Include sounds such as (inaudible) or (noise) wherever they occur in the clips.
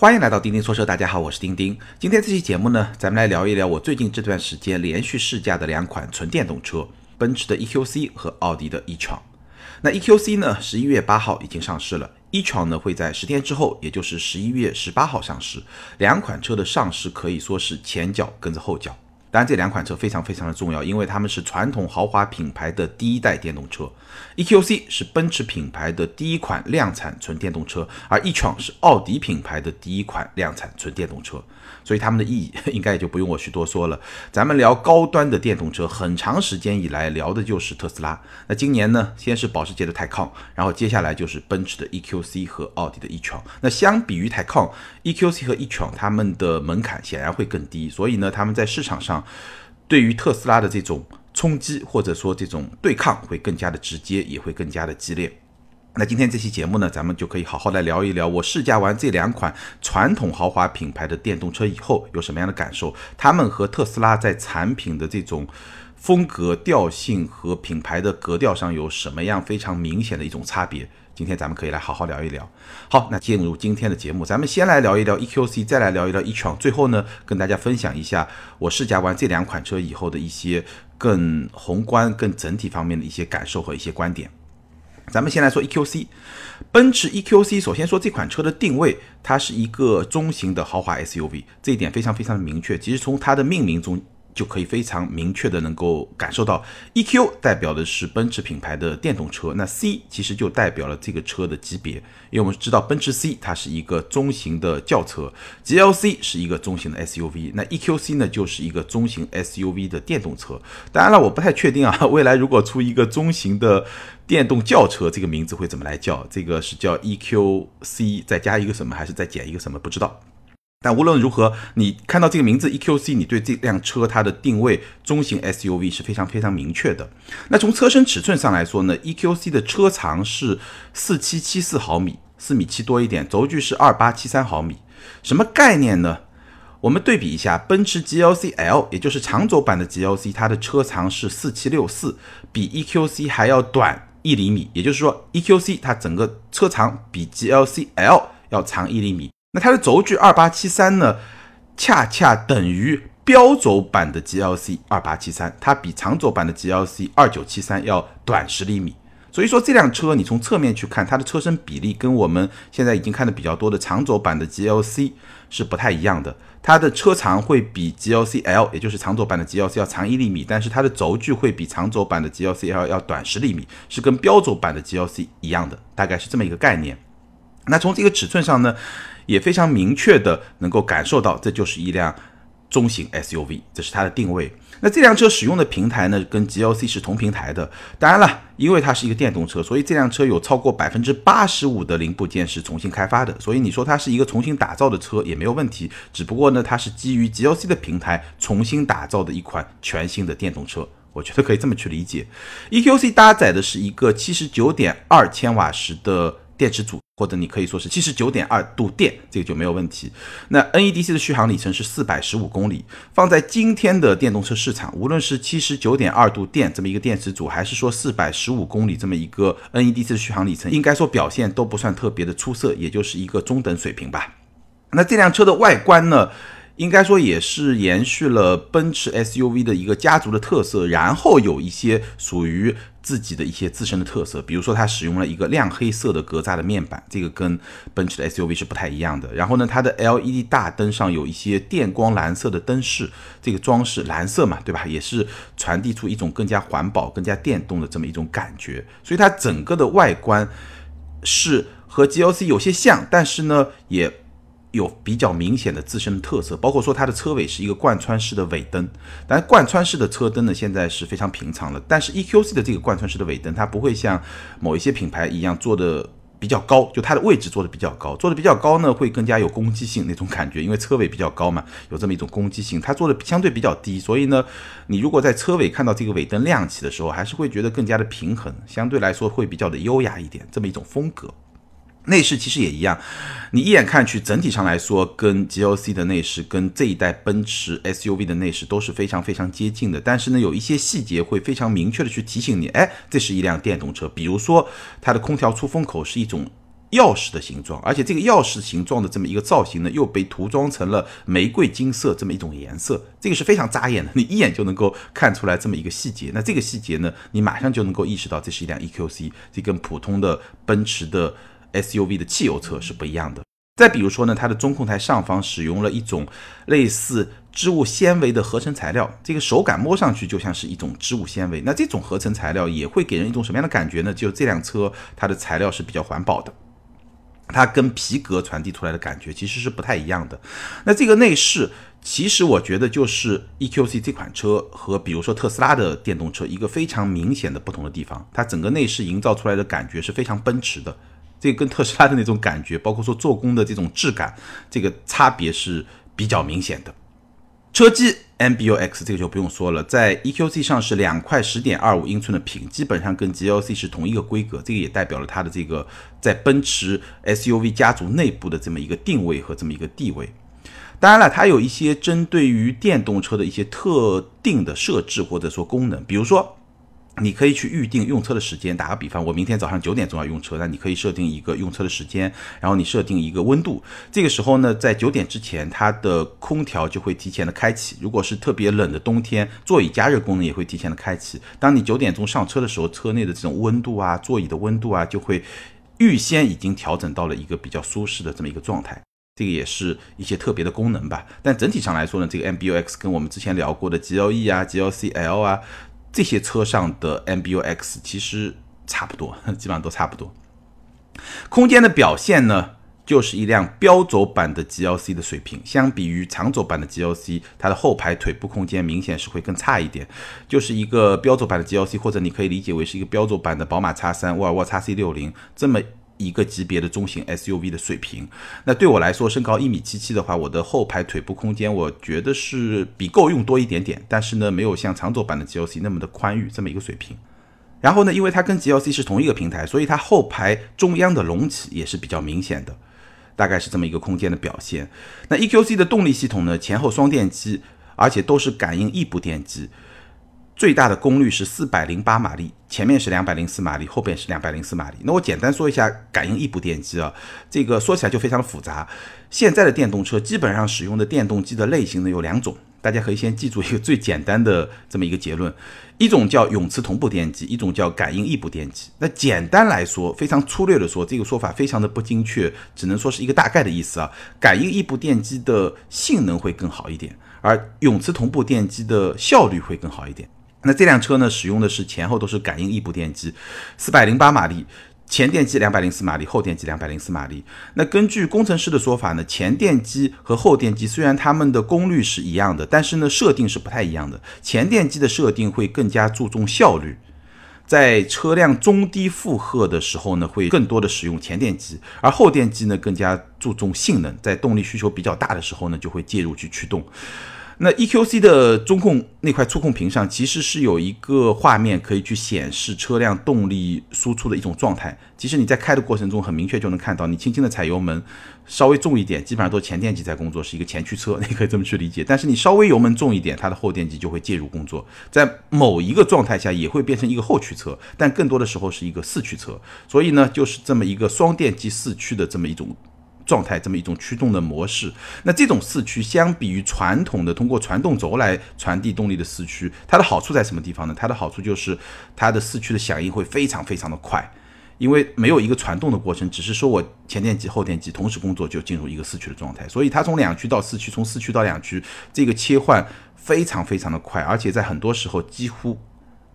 欢迎来到钉钉说车，大家好，我是钉钉。今天这期节目呢，咱们来聊一聊我最近这段时间连续试驾的两款纯电动车，奔驰的 EQC 和奥迪的 e-tron。那 EQC 呢，十一月八号已经上市了，e-tron 呢会在十天之后，也就是十一月十八号上市。两款车的上市可以说是前脚跟着后脚。当然，这两款车非常非常的重要，因为它们是传统豪华品牌的第一代电动车。EQC 是奔驰品牌的第一款量产纯电动车，而 e-tron 是奥迪品牌的第一款量产纯电动车。所以它们的意义 (laughs) 应该也就不用我去多说了。咱们聊高端的电动车，很长时间以来聊的就是特斯拉。那今年呢，先是保时捷的 Taycan，然后接下来就是奔驰的 EQC 和奥迪的 e-tron。那相比于 Taycan，EQC 和 e-tron 它们的门槛显然会更低，所以呢，他们在市场上。对于特斯拉的这种冲击或者说这种对抗会更加的直接，也会更加的激烈。那今天这期节目呢，咱们就可以好好来聊一聊，我试驾完这两款传统豪华品牌的电动车以后有什么样的感受，他们和特斯拉在产品的这种风格调性和品牌的格调上有什么样非常明显的一种差别。今天咱们可以来好好聊一聊。好，那进入今天的节目，咱们先来聊一聊 EQC，再来聊一聊 e-tron，最后呢，跟大家分享一下我试驾完这两款车以后的一些更宏观、更整体方面的一些感受和一些观点。咱们先来说 EQC，奔驰 EQC，首先说这款车的定位，它是一个中型的豪华 SUV，这一点非常非常的明确。其实从它的命名中。就可以非常明确的能够感受到，E Q 代表的是奔驰品牌的电动车，那 C 其实就代表了这个车的级别，因为我们知道奔驰 C 它是一个中型的轿车，G L C 是一个中型的 S U V，那 E Q C 呢就是一个中型 S U V 的电动车。当然了，我不太确定啊，(laughs) 未来如果出一个中型的电动轿车，这个名字会怎么来叫？这个是叫 E Q C 再加一个什么，还是再减一个什么？不知道。但无论如何，你看到这个名字 EQC，你对这辆车它的定位中型 SUV 是非常非常明确的。那从车身尺寸上来说呢，EQC 的车长是四七七四毫米，四米七多一点，轴距是二八七三毫米。什么概念呢？我们对比一下，奔驰 GLC L，也就是长轴版的 GLC，它的车长是四七六四，比 EQC 还要短一厘米。也就是说，EQC 它整个车长比 GLC L 要长一厘米。那它的轴距二八七三呢，恰恰等于标轴版的 GLC 二八七三，它比长轴版的 GLC 二九七三要短十厘米。所以说这辆车你从侧面去看，它的车身比例跟我们现在已经看的比较多的长轴版的 GLC 是不太一样的。它的车长会比 GLC L，也就是长轴版的 GLC 要长一厘米，但是它的轴距会比长轴版的 GLC L 要短十厘米，是跟标轴版的 GLC 一样的，大概是这么一个概念。那从这个尺寸上呢？也非常明确的能够感受到，这就是一辆中型 SUV，这是它的定位。那这辆车使用的平台呢，跟 GLC 是同平台的。当然了，因为它是一个电动车，所以这辆车有超过百分之八十五的零部件是重新开发的。所以你说它是一个重新打造的车也没有问题。只不过呢，它是基于 GLC 的平台重新打造的一款全新的电动车，我觉得可以这么去理解。EQC 搭载的是一个七十九点二千瓦时的电池组。或者你可以说是七十九点二度电，这个就没有问题。那 NEDC 的续航里程是四百十五公里，放在今天的电动车市场，无论是七十九点二度电这么一个电池组，还是说四百十五公里这么一个 NEDC 的续航里程，应该说表现都不算特别的出色，也就是一个中等水平吧。那这辆车的外观呢？应该说也是延续了奔驰 SUV 的一个家族的特色，然后有一些属于自己的一些自身的特色，比如说它使用了一个亮黑色的格栅的面板，这个跟奔驰的 SUV 是不太一样的。然后呢，它的 LED 大灯上有一些电光蓝色的灯饰，这个装饰蓝色嘛，对吧？也是传递出一种更加环保、更加电动的这么一种感觉。所以它整个的外观是和 GLC 有些像，但是呢，也。有比较明显的自身的特色，包括说它的车尾是一个贯穿式的尾灯，但是贯穿式的车灯呢，现在是非常平常了。但是 EQC 的这个贯穿式的尾灯，它不会像某一些品牌一样做的比较高，就它的位置做的比较高，做的比较高呢，会更加有攻击性那种感觉，因为车尾比较高嘛，有这么一种攻击性。它做的相对比较低，所以呢，你如果在车尾看到这个尾灯亮起的时候，还是会觉得更加的平衡，相对来说会比较的优雅一点，这么一种风格。内饰其实也一样，你一眼看去，整体上来说，跟 GLC 的内饰，跟这一代奔驰 SUV 的内饰都是非常非常接近的。但是呢，有一些细节会非常明确的去提醒你，哎，这是一辆电动车。比如说，它的空调出风口是一种钥匙的形状，而且这个钥匙形状的这么一个造型呢，又被涂装成了玫瑰金色这么一种颜色，这个是非常扎眼的，你一眼就能够看出来这么一个细节。那这个细节呢，你马上就能够意识到这是一辆 EQC，这跟普通的奔驰的 SUV 的汽油车是不一样的。再比如说呢，它的中控台上方使用了一种类似织物纤维的合成材料，这个手感摸上去就像是一种织物纤维。那这种合成材料也会给人一种什么样的感觉呢？就这辆车它的材料是比较环保的，它跟皮革传递出来的感觉其实是不太一样的。那这个内饰，其实我觉得就是 EQC 这款车和比如说特斯拉的电动车一个非常明显的不同的地方，它整个内饰营造出来的感觉是非常奔驰的。这个跟特斯拉的那种感觉，包括说做工的这种质感，这个差别是比较明显的。车机 MBUX 这个就不用说了，在 EQC 上是两块十点二五英寸的屏，基本上跟 GLC 是同一个规格。这个也代表了它的这个在奔驰 SUV 家族内部的这么一个定位和这么一个地位。当然了，它有一些针对于电动车的一些特定的设置或者说功能，比如说。你可以去预定用车的时间。打个比方，我明天早上九点钟要用车，那你可以设定一个用车的时间，然后你设定一个温度。这个时候呢，在九点之前，它的空调就会提前的开启。如果是特别冷的冬天，座椅加热功能也会提前的开启。当你九点钟上车的时候，车内的这种温度啊，座椅的温度啊，就会预先已经调整到了一个比较舒适的这么一个状态。这个也是一些特别的功能吧。但整体上来说呢，这个 MBUX 跟我们之前聊过的 GLE 啊、GLC-L 啊。这些车上的 MBUX 其实差不多，(laughs) 基本上都差不多。空间的表现呢，就是一辆标轴版的 GLC 的水平。相比于长轴版的 GLC，它的后排腿部空间明显是会更差一点，就是一个标轴版的 GLC，或者你可以理解为是一个标轴版的宝马 X3、沃尔沃 XC60 这么。一个级别的中型 SUV 的水平，那对我来说，身高一米七七的话，我的后排腿部空间，我觉得是比够用多一点点，但是呢，没有像长轴版的 GLC 那么的宽裕这么一个水平。然后呢，因为它跟 GLC 是同一个平台，所以它后排中央的隆起也是比较明显的，大概是这么一个空间的表现。那 EQC 的动力系统呢，前后双电机，而且都是感应异步电机。最大的功率是四百零八马力，前面是两百零四马力，后边是两百零四马力。那我简单说一下感应异步电机啊，这个说起来就非常的复杂。现在的电动车基本上使用的电动机的类型呢有两种，大家可以先记住一个最简单的这么一个结论：一种叫永磁同步电机，一种叫感应异步电机。那简单来说，非常粗略的说，这个说法非常的不精确，只能说是一个大概的意思啊。感应异步电机的性能会更好一点，而永磁同步电机的效率会更好一点。那这辆车呢，使用的是前后都是感应异步电机，四百零八马力，前电机两百零四马力，后电机两百零四马力。那根据工程师的说法呢，前电机和后电机虽然它们的功率是一样的，但是呢设定是不太一样的。前电机的设定会更加注重效率，在车辆中低负荷的时候呢，会更多的使用前电机，而后电机呢更加注重性能，在动力需求比较大的时候呢，就会介入去驱动。那 EQC 的中控那块触控屏上，其实是有一个画面可以去显示车辆动力输出的一种状态。其实你在开的过程中，很明确就能看到，你轻轻的踩油门，稍微重一点，基本上都前电机在工作，是一个前驱车，你可以这么去理解。但是你稍微油门重一点，它的后电机就会介入工作，在某一个状态下也会变成一个后驱车，但更多的时候是一个四驱车。所以呢，就是这么一个双电机四驱的这么一种。状态这么一种驱动的模式，那这种四驱相比于传统的通过传动轴来传递动力的四驱，它的好处在什么地方呢？它的好处就是它的四驱的响应会非常非常的快，因为没有一个传动的过程，只是说我前电机后电机同时工作就进入一个四驱的状态，所以它从两驱到四驱，从四驱到两驱，这个切换非常非常的快，而且在很多时候几乎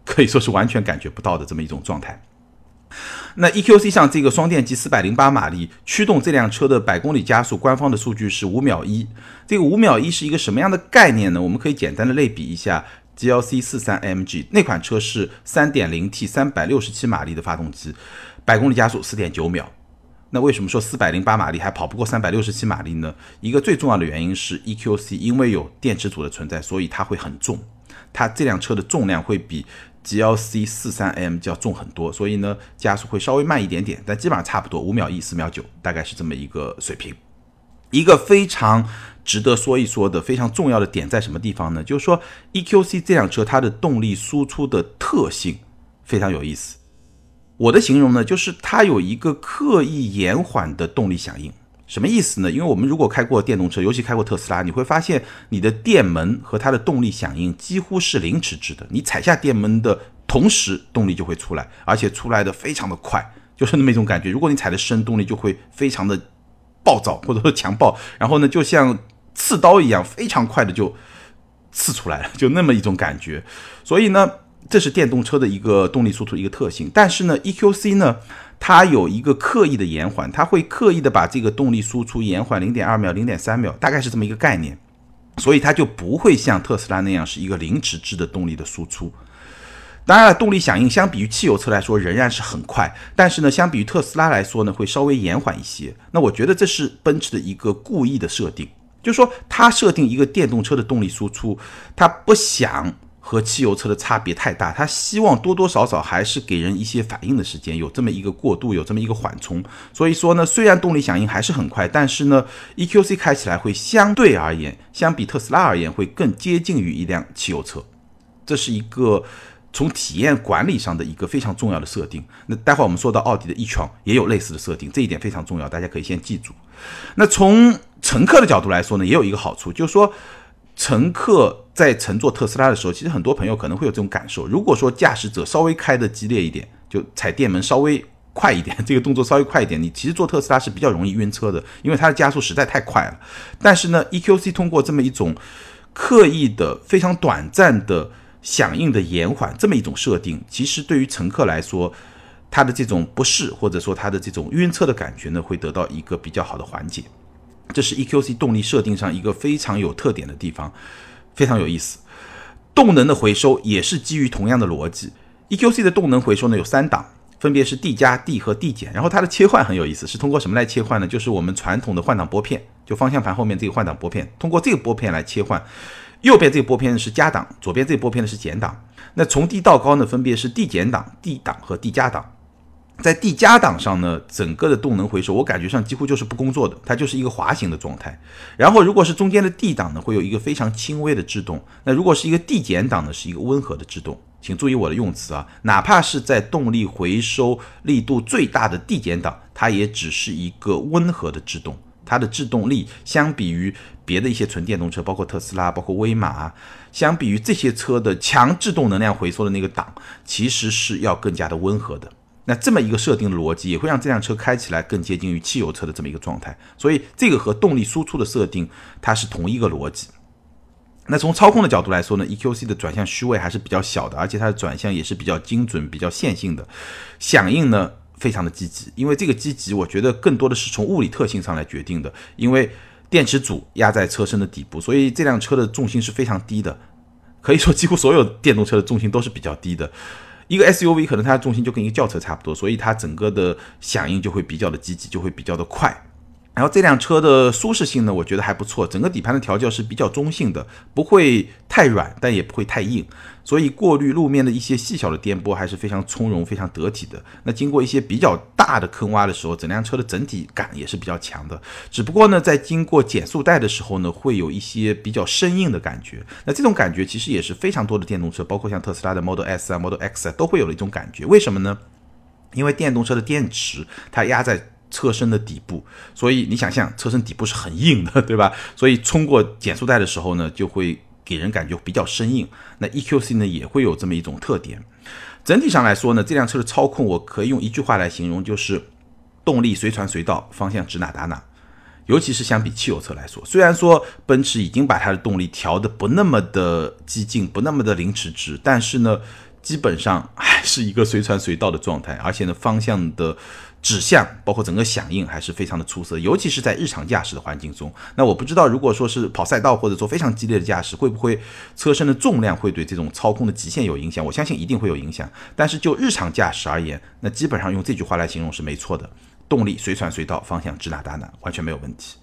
可以说是完全感觉不到的这么一种状态。那 EQC 上这个双电机四百零八马力驱动这辆车的百公里加速，官方的数据是五秒一。这个五秒一是一个什么样的概念呢？我们可以简单的类比一下 GLC 四三 MG 那款车是三点零 T 三百六十七马力的发动机，百公里加速四点九秒。那为什么说四百零八马力还跑不过三百六十七马力呢？一个最重要的原因是 EQC 因为有电池组的存在，所以它会很重，它这辆车的重量会比。GLC 四三 M 就要重很多，所以呢加速会稍微慢一点点，但基本上差不多五秒一四秒九，大概是这么一个水平。一个非常值得说一说的非常重要的点在什么地方呢？就是说 EQC 这辆车它的动力输出的特性非常有意思。我的形容呢，就是它有一个刻意延缓的动力响应。什么意思呢？因为我们如果开过电动车，尤其开过特斯拉，你会发现你的电门和它的动力响应几乎是零迟滞的。你踩下电门的同时，动力就会出来，而且出来的非常的快，就是那么一种感觉。如果你踩的深，动力就会非常的暴躁或者说强暴，然后呢，就像刺刀一样，非常快的就刺出来了，就那么一种感觉。所以呢，这是电动车的一个动力输出一个特性。但是呢，EQC 呢？它有一个刻意的延缓，它会刻意的把这个动力输出延缓零点二秒、零点三秒，大概是这么一个概念，所以它就不会像特斯拉那样是一个零迟滞的动力的输出。当然了，动力响应相比于汽油车来说仍然是很快，但是呢，相比于特斯拉来说呢，会稍微延缓一些。那我觉得这是奔驰的一个故意的设定，就是说它设定一个电动车的动力输出，它不想。和汽油车的差别太大，它希望多多少少还是给人一些反应的时间，有这么一个过渡，有这么一个缓冲。所以说呢，虽然动力响应还是很快，但是呢，EQC 开起来会相对而言，相比特斯拉而言会更接近于一辆汽油车。这是一个从体验管理上的一个非常重要的设定。那待会儿我们说到奥迪的 e-tron 也有类似的设定，这一点非常重要，大家可以先记住。那从乘客的角度来说呢，也有一个好处，就是说。乘客在乘坐特斯拉的时候，其实很多朋友可能会有这种感受。如果说驾驶者稍微开的激烈一点，就踩电门稍微快一点，这个动作稍微快一点，你其实坐特斯拉是比较容易晕车的，因为它的加速实在太快了。但是呢，EQC 通过这么一种刻意的、非常短暂的响应的延缓，这么一种设定，其实对于乘客来说，他的这种不适或者说他的这种晕车的感觉呢，会得到一个比较好的缓解。这是 EQC 动力设定上一个非常有特点的地方，非常有意思。动能的回收也是基于同样的逻辑。EQC 的动能回收呢有三档，分别是 D 加、D 和 D 减。然后它的切换很有意思，是通过什么来切换呢？就是我们传统的换挡拨片，就方向盘后面这个换挡拨片，通过这个拨片来切换。右边这个拨片是加档，左边这个拨片呢是减档。那从低到高呢，分别是 D 减档、D 档和 D 加档。在 D 加档上呢，整个的动能回收，我感觉上几乎就是不工作的，它就是一个滑行的状态。然后如果是中间的 D 档呢，会有一个非常轻微的制动。那如果是一个 D 减档呢，是一个温和的制动。请注意我的用词啊，哪怕是在动力回收力度最大的 D 减档，它也只是一个温和的制动。它的制动力相比于别的一些纯电动车，包括特斯拉、包括威马，相比于这些车的强制动能量回收的那个档，其实是要更加的温和的。那这么一个设定的逻辑，也会让这辆车开起来更接近于汽油车的这么一个状态，所以这个和动力输出的设定它是同一个逻辑。那从操控的角度来说呢，EQC 的转向虚位还是比较小的，而且它的转向也是比较精准、比较线性的，响应呢非常的积极。因为这个积极，我觉得更多的是从物理特性上来决定的，因为电池组压在车身的底部，所以这辆车的重心是非常低的，可以说几乎所有电动车的重心都是比较低的。一个 SUV 可能它的重心就跟一个轿车差不多，所以它整个的响应就会比较的积极，就会比较的快。然后这辆车的舒适性呢，我觉得还不错，整个底盘的调教是比较中性的，不会太软，但也不会太硬，所以过滤路面的一些细小的颠簸还是非常从容、非常得体的。那经过一些比较大的坑洼的时候，整辆车的整体感也是比较强的。只不过呢，在经过减速带的时候呢，会有一些比较生硬的感觉。那这种感觉其实也是非常多的电动车，包括像特斯拉的 Model S 啊、Model X 啊，都会有的一种感觉。为什么呢？因为电动车的电池它压在。车身的底部，所以你想象车身底部是很硬的，(laughs) 对吧？所以冲过减速带的时候呢，就会给人感觉比较生硬。那 EQC 呢也会有这么一种特点。整体上来说呢，这辆车的操控我可以用一句话来形容，就是动力随传随到，方向指哪打哪。尤其是相比汽油车来说，虽然说奔驰已经把它的动力调的不那么的激进，不那么的零迟滞，但是呢，基本上还是一个随传随到的状态，而且呢，方向的。指向包括整个响应还是非常的出色，尤其是在日常驾驶的环境中。那我不知道，如果说是跑赛道或者说非常激烈的驾驶，会不会车身的重量会对这种操控的极限有影响？我相信一定会有影响。但是就日常驾驶而言，那基本上用这句话来形容是没错的：动力随传随到，方向指哪打哪，完全没有问题。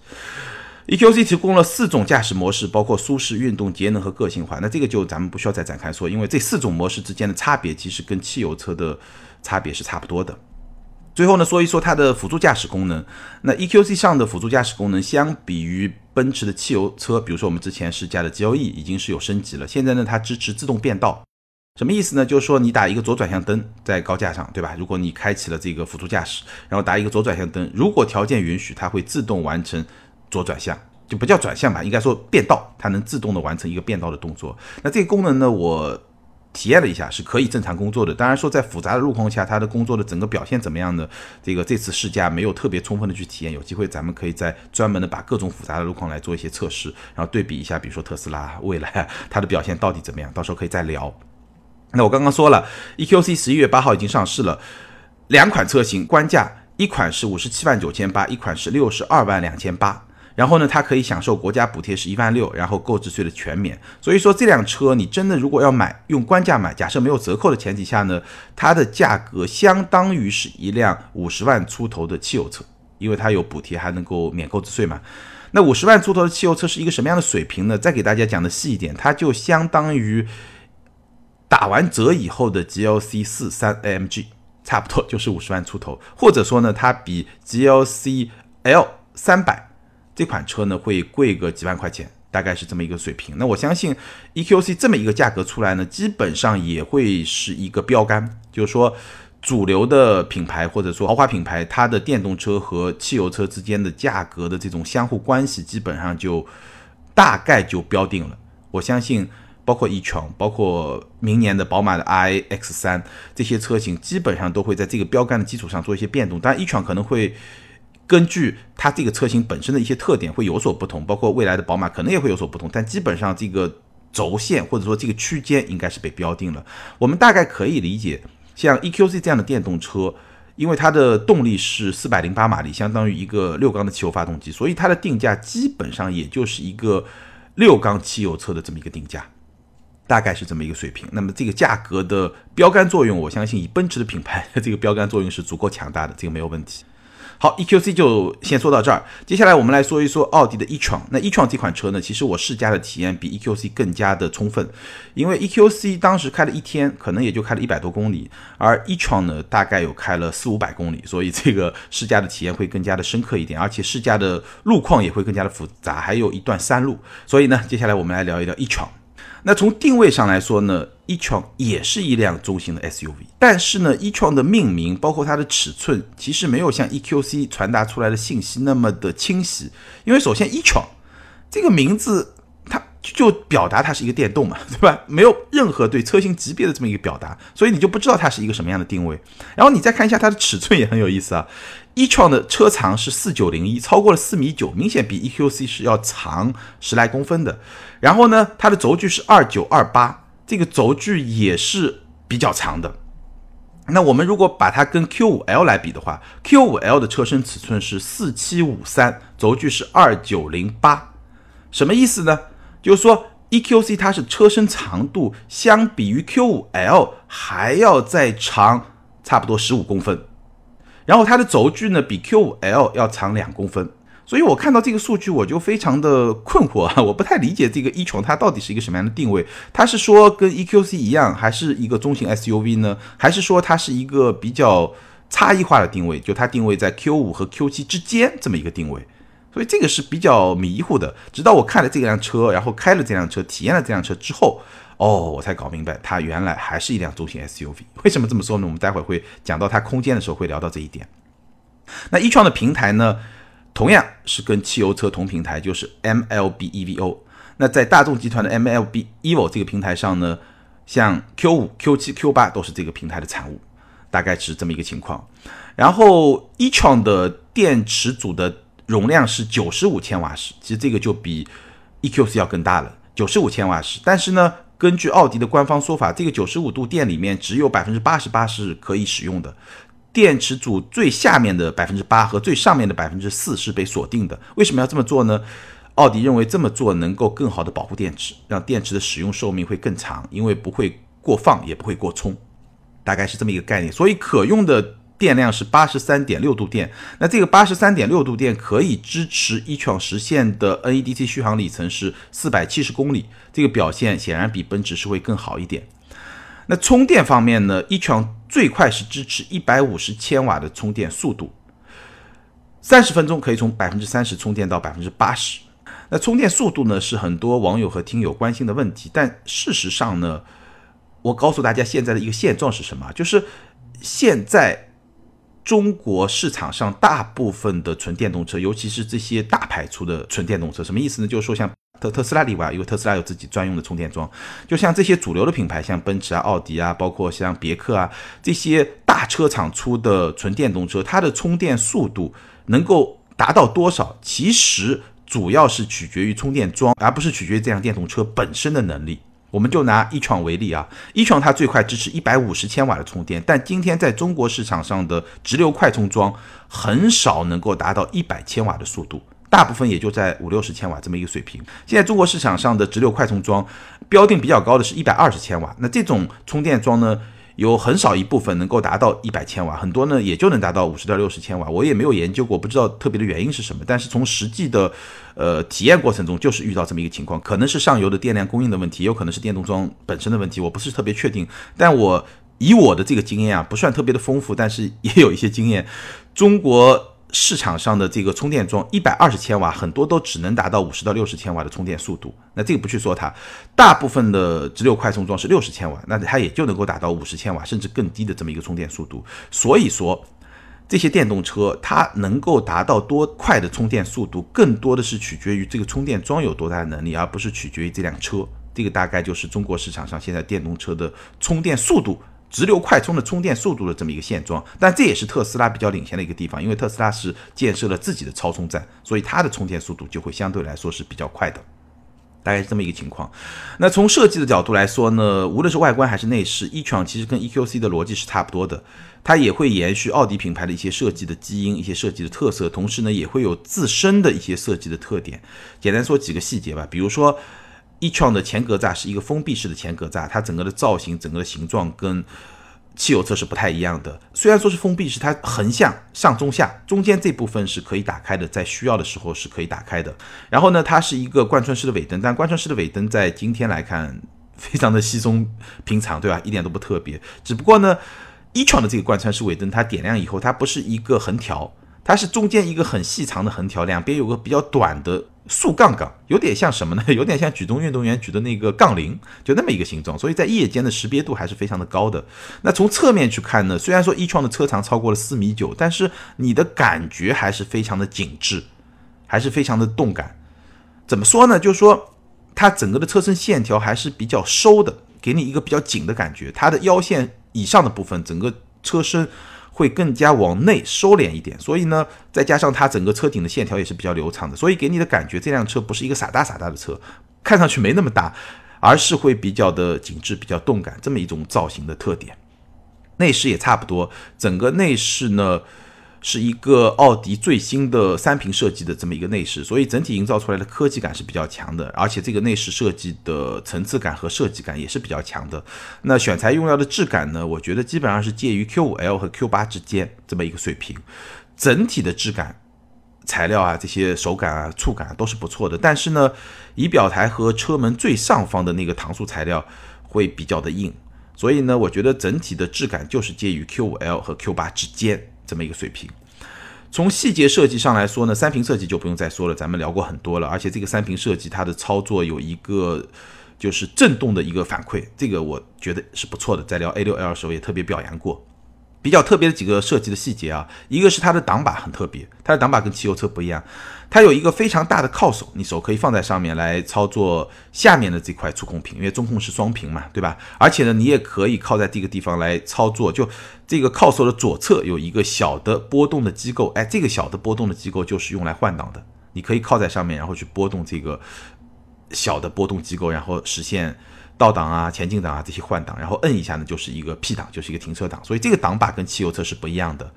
EQC 提供了四种驾驶模式，包括舒适、运动、节能和个性化。那这个就咱们不需要再展开说，因为这四种模式之间的差别其实跟汽油车的差别是差不多的。最后呢，说一说它的辅助驾驶功能。那 EQC 上的辅助驾驶功能，相比于奔驰的汽油车，比如说我们之前试驾的 GLE，已经是有升级了。现在呢，它支持自动变道。什么意思呢？就是说你打一个左转向灯在高架上，对吧？如果你开启了这个辅助驾驶，然后打一个左转向灯，如果条件允许，它会自动完成左转向，就不叫转向吧，应该说变道，它能自动的完成一个变道的动作。那这个功能呢，我体验了一下，是可以正常工作的。当然说在复杂的路况下，它的工作的整个表现怎么样呢？这个这次试驾没有特别充分的去体验，有机会咱们可以再专门的把各种复杂的路况来做一些测试，然后对比一下，比如说特斯拉、蔚来它的表现到底怎么样，到时候可以再聊。(laughs) 那我刚刚说了，EQC 十一月八号已经上市了，两款车型官价，一款是五十七万九千八，一款是六十二万两千八。然后呢，它可以享受国家补贴是一万六，然后购置税的全免。所以说这辆车你真的如果要买，用官价买，假设没有折扣的前提下呢，它的价格相当于是一辆五十万出头的汽油车，因为它有补贴还能够免购置税嘛。那五十万出头的汽油车是一个什么样的水平呢？再给大家讲的细一点，它就相当于。打完折以后的 GLC 四三 AMG 差不多就是五十万出头，或者说呢，它比 GLC L 三百这款车呢会贵个几万块钱，大概是这么一个水平。那我相信 EQC 这么一个价格出来呢，基本上也会是一个标杆，就是说主流的品牌或者说豪华品牌，它的电动车和汽油车之间的价格的这种相互关系，基本上就大概就标定了。我相信。包括 e 创包括明年的宝马的 iX3 这些车型，基本上都会在这个标杆的基础上做一些变动。当然，e 创可能会根据它这个车型本身的一些特点会有所不同，包括未来的宝马可能也会有所不同。但基本上这个轴线或者说这个区间应该是被标定了。我们大概可以理解，像 EQC 这样的电动车，因为它的动力是四百零八马力，相当于一个六缸的汽油发动机，所以它的定价基本上也就是一个六缸汽油车的这么一个定价。大概是这么一个水平，那么这个价格的标杆作用，我相信以奔驰的品牌，这个标杆作用是足够强大的，这个没有问题。好，EQC 就先说到这儿，接下来我们来说一说奥迪的 e-tron。那 e-tron 这款车呢，其实我试驾的体验比 EQC 更加的充分，因为 EQC 当时开了一天，可能也就开了一百多公里，而 e-tron 呢，大概有开了四五百公里，所以这个试驾的体验会更加的深刻一点，而且试驾的路况也会更加的复杂，还有一段山路。所以呢，接下来我们来聊一聊 e-tron。那从定位上来说呢，e-tron 也是一辆中型的 SUV，但是呢，e-tron 的命名包括它的尺寸，其实没有像 EQC 传达出来的信息那么的清晰。因为首先 e-tron 这个名字，就表达它是一个电动嘛，(laughs) 对吧？没有任何对车型级别的这么一个表达，所以你就不知道它是一个什么样的定位。然后你再看一下它的尺寸也很有意思啊，e-tron 的车长是四九零一，超过了四米九，明显比 EQC 是要长十来公分的。然后呢，它的轴距是二九二八，这个轴距也是比较长的。那我们如果把它跟 Q5L 来比的话，Q5L 的车身尺寸是四七五三，轴距是二九零八，什么意思呢？就是说 EQC 它是车身长度相比于 Q5L 还要再长差不多十五公分，然后它的轴距呢比 Q5L 要长两公分。所以我看到这个数据，我就非常的困惑啊！(laughs) 我不太理解这个 e-tron 它到底是一个什么样的定位？它是说跟 EQC 一样，还是一个中型 SUV 呢？还是说它是一个比较差异化的定位？就它定位在 Q5 和 Q7 之间这么一个定位？所以这个是比较迷糊的。直到我看了这辆车，然后开了这辆车，体验了这辆车之后，哦，我才搞明白，它原来还是一辆中型 SUV。(laughs) 为什么这么说呢？我们待会儿会讲到它空间的时候会聊到这一点。那 E 创的平台呢？同样是跟汽油车同平台，就是 MLB EVO。那在大众集团的 MLB EVO 这个平台上呢，像 Q5、Q7、Q8 都是这个平台的产物，大概是这么一个情况。然后 E 创的电池组的容量是九十五千瓦时，其实这个就比 EQC 要更大了，九十五千瓦时。但是呢，根据奥迪的官方说法，这个九十五度电里面只有百分之八十八是可以使用的。电池组最下面的百分之八和最上面的百分之四是被锁定的。为什么要这么做呢？奥迪认为这么做能够更好的保护电池，让电池的使用寿命会更长，因为不会过放也不会过充，大概是这么一个概念。所以可用的电量是八十三点六度电。那这个八十三点六度电可以支持 e-tron 实现的 NEDC 续航里程是四百七十公里，这个表现显然比奔驰是会更好一点。那充电方面呢？e-tron 最快是支持一百五十千瓦的充电速度，三十分钟可以从百分之三十充电到百分之八十。那充电速度呢，是很多网友和听友关心的问题。但事实上呢，我告诉大家现在的一个现状是什么？就是现在中国市场上大部分的纯电动车，尤其是这些大牌出的纯电动车，什么意思呢？就是说像特特斯拉例外，因为特斯拉有自己专用的充电桩。就像这些主流的品牌，像奔驰啊、奥迪啊，包括像别克啊这些大车厂出的纯电动车，它的充电速度能够达到多少？其实主要是取决于充电桩，而不是取决于这辆电动车本身的能力。我们就拿一创为例啊，一创它最快支持一百五十千瓦的充电，但今天在中国市场上的直流快充桩很少能够达到一百千瓦的速度，大部分也就在五六十千瓦这么一个水平。现在中国市场上的直流快充桩标定比较高的是一百二十千瓦，那这种充电桩呢？有很少一部分能够达到一百千瓦，很多呢也就能达到五十到六十千瓦。我也没有研究过，不知道特别的原因是什么。但是从实际的呃体验过程中，就是遇到这么一个情况，可能是上游的电量供应的问题，有可能是电动桩本身的问题，我不是特别确定。但我以我的这个经验啊，不算特别的丰富，但是也有一些经验，中国。市场上的这个充电桩一百二十千瓦，很多都只能达到五十到六十千瓦的充电速度。那这个不去说它，大部分的直流快充桩是六十千瓦，那它也就能够达到五十千瓦甚至更低的这么一个充电速度。所以说，这些电动车它能够达到多快的充电速度，更多的是取决于这个充电桩有多大的能力，而不是取决于这辆车。这个大概就是中国市场上现在电动车的充电速度。直流快充的充电速度的这么一个现状，但这也是特斯拉比较领先的一个地方，因为特斯拉是建设了自己的超充站，所以它的充电速度就会相对来说是比较快的，大概是这么一个情况。那从设计的角度来说呢，无论是外观还是内饰，e-tron 其实跟 EQC 的逻辑是差不多的，它也会延续奥迪品牌的一些设计的基因、一些设计的特色，同时呢也会有自身的一些设计的特点。简单说几个细节吧，比如说。E-tron 的前格栅是一个封闭式的前格栅，它整个的造型、整个的形状跟汽油车是不太一样的。虽然说是封闭式，它横向上中下，中间这部分是可以打开的，在需要的时候是可以打开的。然后呢，它是一个贯穿式的尾灯，但贯穿式的尾灯在今天来看非常的稀松平常，对吧？一点都不特别。只不过呢，e-tron 的这个贯穿式尾灯，它点亮以后，它不是一个横条，它是中间一个很细长的横条，两边有个比较短的。竖杠杠有点像什么呢？(laughs) 有点像举重运动员举的那个杠铃，就那么一个形状，所以在夜间的识别度还是非常的高的。那从侧面去看呢，虽然说一创的车长超过了四米九，但是你的感觉还是非常的紧致，还是非常的动感。怎么说呢？就是说它整个的车身线条还是比较收的，给你一个比较紧的感觉。它的腰线以上的部分，整个车身。会更加往内收敛一点，所以呢，再加上它整个车顶的线条也是比较流畅的，所以给你的感觉，这辆车不是一个傻大傻大的车，看上去没那么大，而是会比较的紧致、比较动感这么一种造型的特点。内饰也差不多，整个内饰呢。是一个奥迪最新的三屏设计的这么一个内饰，所以整体营造出来的科技感是比较强的，而且这个内饰设计的层次感和设计感也是比较强的。那选材用料的质感呢？我觉得基本上是介于 Q5L 和 Q8 之间这么一个水平，整体的质感、材料啊、这些手感啊、触感都是不错的。但是呢，仪表台和车门最上方的那个搪塑材料会比较的硬，所以呢，我觉得整体的质感就是介于 Q5L 和 Q8 之间。这么一个水平，从细节设计上来说呢，三屏设计就不用再说了，咱们聊过很多了。而且这个三屏设计它的操作有一个就是震动的一个反馈，这个我觉得是不错的。在聊 A6L 的时候也特别表扬过。比较特别的几个设计的细节啊，一个是它的挡把很特别，它的挡把跟汽油车不一样，它有一个非常大的靠手，你手可以放在上面来操作下面的这块触控屏，因为中控是双屏嘛，对吧？而且呢，你也可以靠在这个地方来操作，就这个靠手的左侧有一个小的波动的机构，哎，这个小的波动的机构就是用来换挡的，你可以靠在上面，然后去拨动这个小的波动机构，然后实现。倒档啊、前进档啊这些换挡，然后摁一下呢，就是一个 P 档，就是一个停车档。所以这个挡把跟汽油车是不一样的。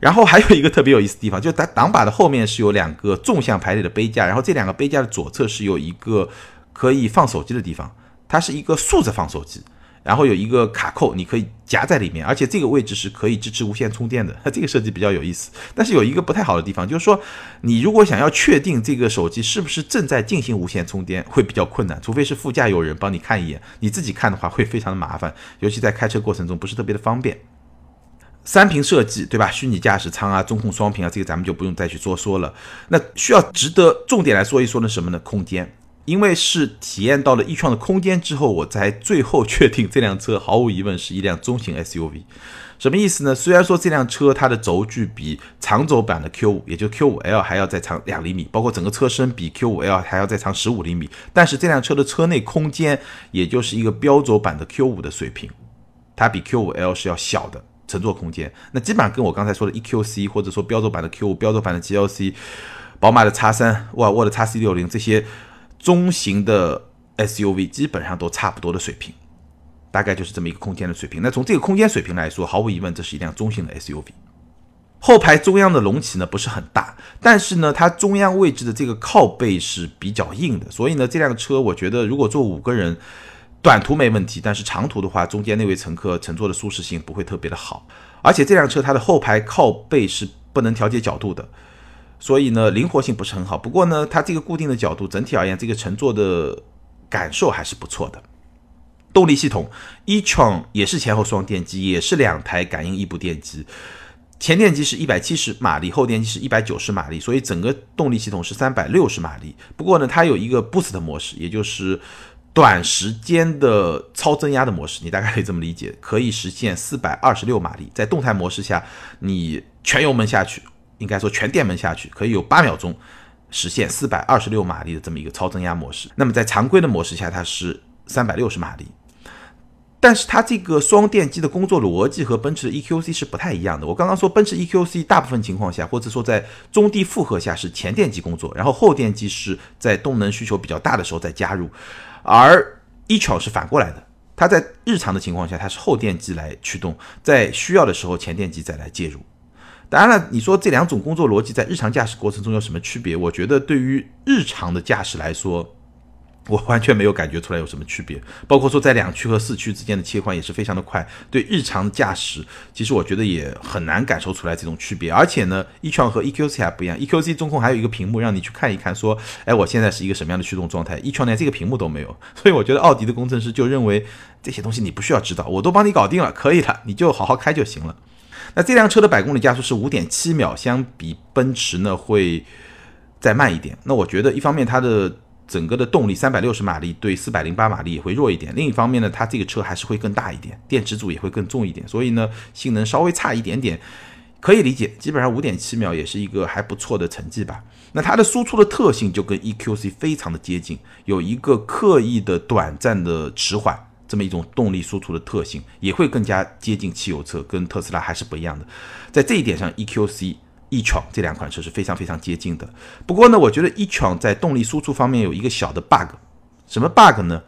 然后还有一个特别有意思的地方，就是它挡把的后面是有两个纵向排列的杯架，然后这两个杯架的左侧是有一个可以放手机的地方，它是一个竖着放手机。然后有一个卡扣，你可以夹在里面，而且这个位置是可以支持无线充电的。它 (laughs) 这个设计比较有意思，但是有一个不太好的地方，就是说你如果想要确定这个手机是不是正在进行无线充电，会比较困难，除非是副驾有人帮你看一眼，你自己看的话会非常的麻烦，尤其在开车过程中不是特别的方便。三屏设计对吧？虚拟驾驶舱啊，中控双屏啊，这个咱们就不用再去多说了。那需要值得重点来说一说的什么呢？空间。因为是体验到了易创的空间之后，我才最后确定这辆车毫无疑问是一辆中型 SUV。什么意思呢？虽然说这辆车它的轴距比长轴版的 Q5，也就 Q5L 还要再长两厘米，包括整个车身比 Q5L 还要再长十五厘米，但是这辆车的车内空间也就是一个标轴版的 Q5 的水平，它比 Q5L 是要小的乘坐空间。那基本上跟我刚才说的 EQC 或者说标轴版的 Q5、标轴版的 GLC、宝马的 X3、沃尔沃的 XC60 这些中型的 SUV 基本上都差不多的水平。大概就是这么一个空间的水平。那从这个空间水平来说，毫无疑问，这是一辆中型的 SUV。后排中央的隆起呢不是很大，但是呢，它中央位置的这个靠背是比较硬的，所以呢，这辆车我觉得如果坐五个人，短途没问题，但是长途的话，中间那位乘客乘坐的舒适性不会特别的好。而且这辆车它的后排靠背是不能调节角度的，所以呢，灵活性不是很好。不过呢，它这个固定的角度，整体而言，这个乘坐的感受还是不错的。动力系统，e-tron 也是前后双电机，也是两台感应异步电机，前电机是一百七十马力，后电机是一百九十马力，所以整个动力系统是三百六十马力。不过呢，它有一个 boost 模式，也就是短时间的超增压的模式，你大概可以这么理解，可以实现四百二十六马力。在动态模式下，你全油门下去，应该说全电门下去，可以有八秒钟实现四百二十六马力的这么一个超增压模式。那么在常规的模式下，它是三百六十马力。但是它这个双电机的工作逻辑和奔驰 EQC 是不太一样的。我刚刚说奔驰 EQC 大部分情况下，或者说在中低负荷下是前电机工作，然后后电机是在动能需求比较大的时候再加入，而 e-tron 是反过来的，它在日常的情况下它是后电机来驱动，在需要的时候前电机再来介入。当然了，你说这两种工作逻辑在日常驾驶过程中有什么区别？我觉得对于日常的驾驶来说。我完全没有感觉出来有什么区别，包括说在两驱和四驱之间的切换也是非常的快。对日常驾驶，其实我觉得也很难感受出来这种区别。而且呢，e-tron 和 EQC 还不一样，EQC 中控还有一个屏幕让你去看一看，说，哎，我现在是一个什么样的驱动状态？e-tron 连这个屏幕都没有，所以我觉得奥迪的工程师就认为这些东西你不需要知道，我都帮你搞定了，可以了，你就好好开就行了。那这辆车的百公里加速是五点七秒，相比奔驰呢会再慢一点。那我觉得一方面它的整个的动力三百六十马力对四百零八马力也会弱一点。另一方面呢，它这个车还是会更大一点，电池组也会更重一点，所以呢，性能稍微差一点点，可以理解。基本上五点七秒也是一个还不错的成绩吧。那它的输出的特性就跟 EQC 非常的接近，有一个刻意的短暂的迟缓，这么一种动力输出的特性，也会更加接近汽油车，跟特斯拉还是不一样的。在这一点上，EQC。e-tron 这两款车是非常非常接近的，不过呢，我觉得 e-tron 在动力输出方面有一个小的 bug，什么 bug 呢？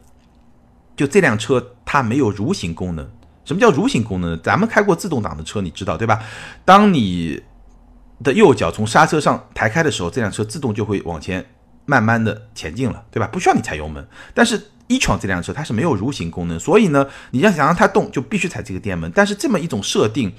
就这辆车它没有蠕行功能。什么叫蠕行功能？咱们开过自动挡的车，你知道对吧？当你的右脚从刹车上抬开的时候，这辆车自动就会往前慢慢的前进了，对吧？不需要你踩油门。但是 e-tron 这辆车它是没有蠕行功能，所以呢，你要想让它动，就必须踩这个电门。但是这么一种设定，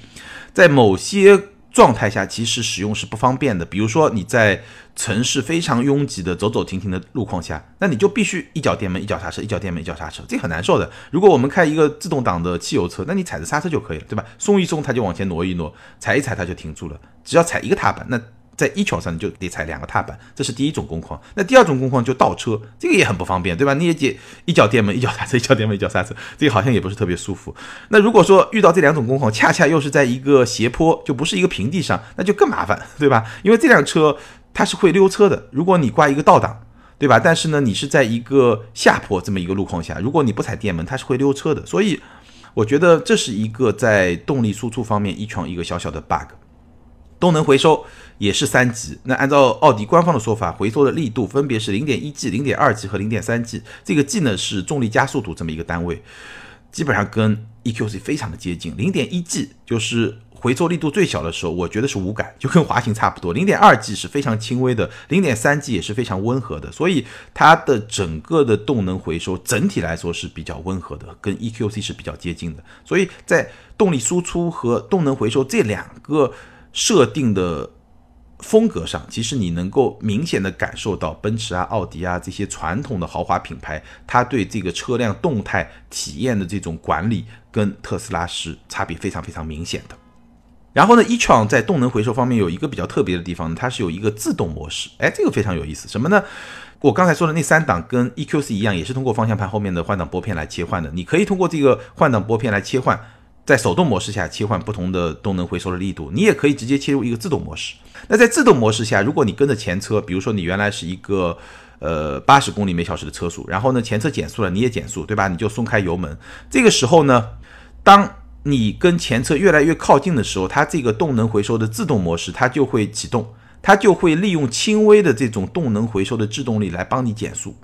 在某些状态下其实使用是不方便的，比如说你在城市非常拥挤的走走停停的路况下，那你就必须一脚电门一脚刹车，一脚电门一脚刹车，这很难受的。如果我们开一个自动挡的汽油车，那你踩着刹车就可以了，对吧？松一松它就往前挪一挪，踩一踩它就停住了，只要踩一个踏板，那。在一桥上你就得踩两个踏板，这是第一种工况。那第二种工况就倒车，这个也很不方便，对吧？你也得一脚电门，一脚刹车，一脚电门，一脚刹车，这个好像也不是特别舒服。那如果说遇到这两种工况，恰恰又是在一个斜坡，就不是一个平地上，那就更麻烦，对吧？因为这辆车它是会溜车的。如果你挂一个倒档，对吧？但是呢，你是在一个下坡这么一个路况下，如果你不踩电门，它是会溜车的。所以我觉得这是一个在动力输出方面一创一个小小的 bug。动能回收也是三级，那按照奥迪官方的说法，回收的力度分别是零点一 G、零点二 G 和零点三 G。这个 G 呢是重力加速度这么一个单位，基本上跟 EQC 非常的接近。零点一 G 就是回收力度最小的时候，我觉得是无感，就跟滑行差不多。零点二 G 是非常轻微的，零点三 G 也是非常温和的，所以它的整个的动能回收整体来说是比较温和的，跟 EQC 是比较接近的。所以在动力输出和动能回收这两个。设定的风格上，其实你能够明显的感受到奔驰啊、奥迪啊这些传统的豪华品牌，它对这个车辆动态体验的这种管理，跟特斯拉是差别非常非常明显的。然后呢，e-tron 在动能回收方面有一个比较特别的地方，它是有一个自动模式，哎，这个非常有意思。什么呢？我刚才说的那三档跟 EQC 一样，也是通过方向盘后面的换挡拨片来切换的。你可以通过这个换挡拨片来切换，在手动模式下切换不同的动能回收的力度。你也可以直接切入一个自动模式。那在自动模式下，如果你跟着前车，比如说你原来是一个呃八十公里每小时的车速，然后呢前车减速了，你也减速，对吧？你就松开油门。这个时候呢，当你跟前车越来越靠近的时候，它这个动能回收的自动模式它就会启动。它就会利用轻微的这种动能回收的制动力来帮你减速，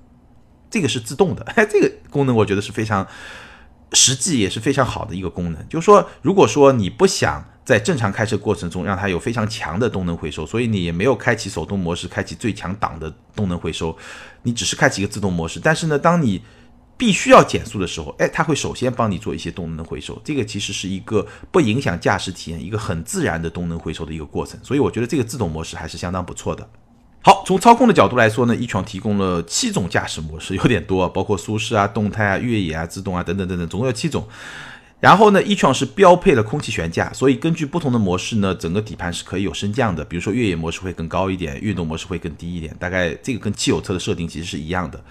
这个是自动的。(laughs) 这个功能我觉得是非常实际也是非常好的一个功能。就是说，如果说你不想在正常开车过程中让它有非常强的动能回收，所以你也没有开启手动模式，开启最强档的动能回收，你只是开启一个自动模式。但是呢，当你必须要减速的时候，哎，它会首先帮你做一些动能回收，这个其实是一个不影响驾驶体验、一个很自然的动能回收的一个过程，所以我觉得这个自动模式还是相当不错的。好，从操控的角度来说呢，一创提供了七种驾驶模式，有点多，(laughs) 包括舒适啊、动态啊、越野啊、自动啊等等等等，总共有七种。然后呢，一创是标配了空气悬架，所以根据不同的模式呢，整个底盘是可以有升降的。比如说越野模式会更高一点，运动模式会更低一点，大概这个跟汽油车的设定其实是一样的。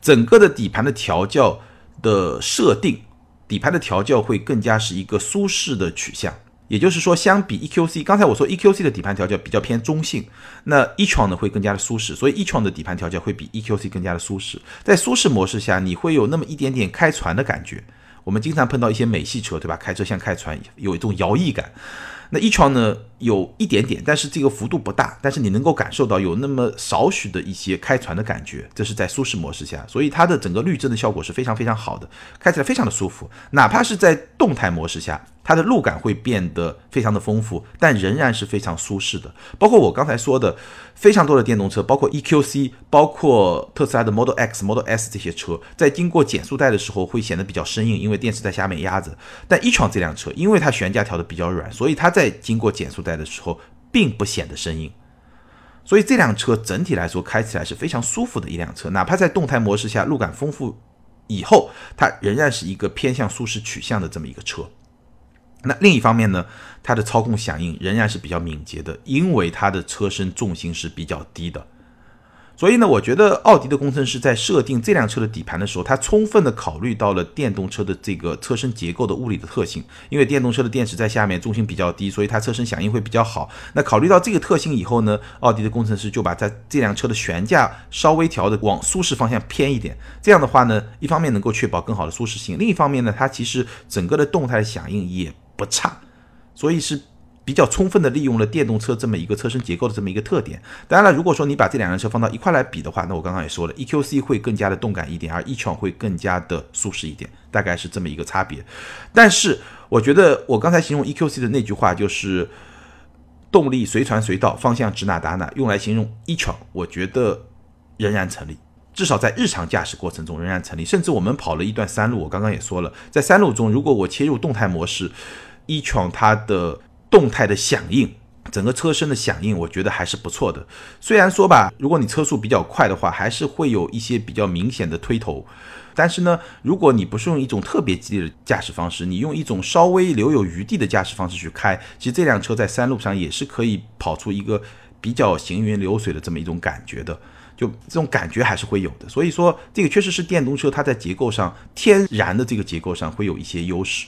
整个的底盘的调教的设定，底盘的调教会更加是一个舒适的取向。也就是说，相比 EQC，刚才我说 EQC 的底盘调教比较偏中性，那 e-tron 呢会更加的舒适，所以 e-tron 的底盘调教会比 EQC 更加的舒适。在舒适模式下，你会有那么一点点开船的感觉。我们经常碰到一些美系车，对吧？开车像开船，有一种摇曳感。那一创呢，有一点点，但是这个幅度不大，但是你能够感受到有那么少许的一些开船的感觉，这是在舒适模式下，所以它的整个滤震的效果是非常非常好的，开起来非常的舒服。哪怕是在动态模式下，它的路感会变得非常的丰富，但仍然是非常舒适的。包括我刚才说的，非常多的电动车，包括 EQC，包括特斯拉的 Model X、Model S 这些车，在经过减速带的时候会显得比较生硬，因为电池在下面压着。但一创这辆车，因为它悬架调的比较软，所以它在在经过减速带的时候，并不显得生硬，所以这辆车整体来说开起来是非常舒服的一辆车。哪怕在动态模式下路感丰富以后，它仍然是一个偏向舒适取向的这么一个车。那另一方面呢，它的操控响应仍然是比较敏捷的，因为它的车身重心是比较低的。所以呢，我觉得奥迪的工程师在设定这辆车的底盘的时候，他充分的考虑到了电动车的这个车身结构的物理的特性。因为电动车的电池在下面，重心比较低，所以它车身响应会比较好。那考虑到这个特性以后呢，奥迪的工程师就把在这辆车的悬架稍微调的往舒适方向偏一点。这样的话呢，一方面能够确保更好的舒适性，另一方面呢，它其实整个的动态响应也不差，所以是。比较充分的利用了电动车这么一个车身结构的这么一个特点。当然了，如果说你把这两辆车放到一块来比的话，那我刚刚也说了，EQC 会更加的动感一点，而 e-tron 会更加的舒适一点，大概是这么一个差别。但是我觉得我刚才形容 EQC 的那句话就是动力随传随到，方向指哪打哪，用来形容 e-tron，我觉得仍然成立，至少在日常驾驶过程中仍然成立。甚至我们跑了一段山路，我刚刚也说了，在山路中，如果我切入动态模式，e-tron 它的动态的响应，整个车身的响应，我觉得还是不错的。虽然说吧，如果你车速比较快的话，还是会有一些比较明显的推头。但是呢，如果你不是用一种特别激烈的驾驶方式，你用一种稍微留有余地的驾驶方式去开，其实这辆车在山路上也是可以跑出一个比较行云流水的这么一种感觉的。就这种感觉还是会有的。所以说，这个确实是电动车它在结构上天然的这个结构上会有一些优势，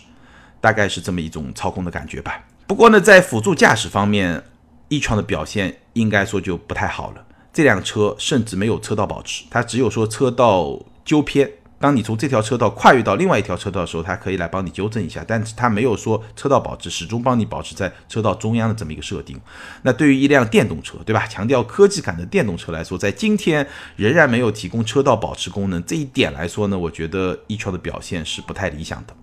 大概是这么一种操控的感觉吧。不过呢，在辅助驾驶方面，e 创的表现应该说就不太好了。这辆车甚至没有车道保持，它只有说车道纠偏。当你从这条车道跨越到另外一条车道的时候，它可以来帮你纠正一下，但是它没有说车道保持，始终帮你保持在车道中央的这么一个设定。那对于一辆电动车，对吧？强调科技感的电动车来说，在今天仍然没有提供车道保持功能这一点来说呢，我觉得 e 创的表现是不太理想的。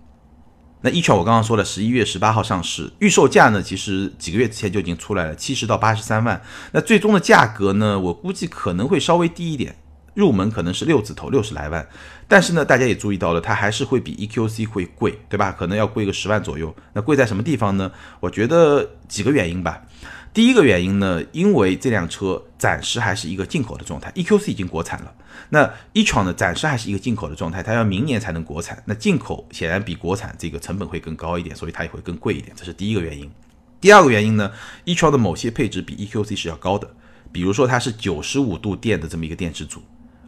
那一圈我刚刚说了，十一月十八号上市，预售价呢，其实几个月之前就已经出来了，七十到八十三万。那最终的价格呢，我估计可能会稍微低一点，入门可能是六字头，六十来万。但是呢，大家也注意到了，它还是会比 EQC 会贵，对吧？可能要贵个十万左右。那贵在什么地方呢？我觉得几个原因吧。第一个原因呢，因为这辆车暂时还是一个进口的状态，EQC 已经国产了。那 e-tron 呢，暂时还是一个进口的状态，它要明年才能国产。那进口显然比国产这个成本会更高一点，所以它也会更贵一点，这是第一个原因。第二个原因呢，e-tron 的某些配置比 EQC 是要高的，比如说它是九十五度电的这么一个电池组，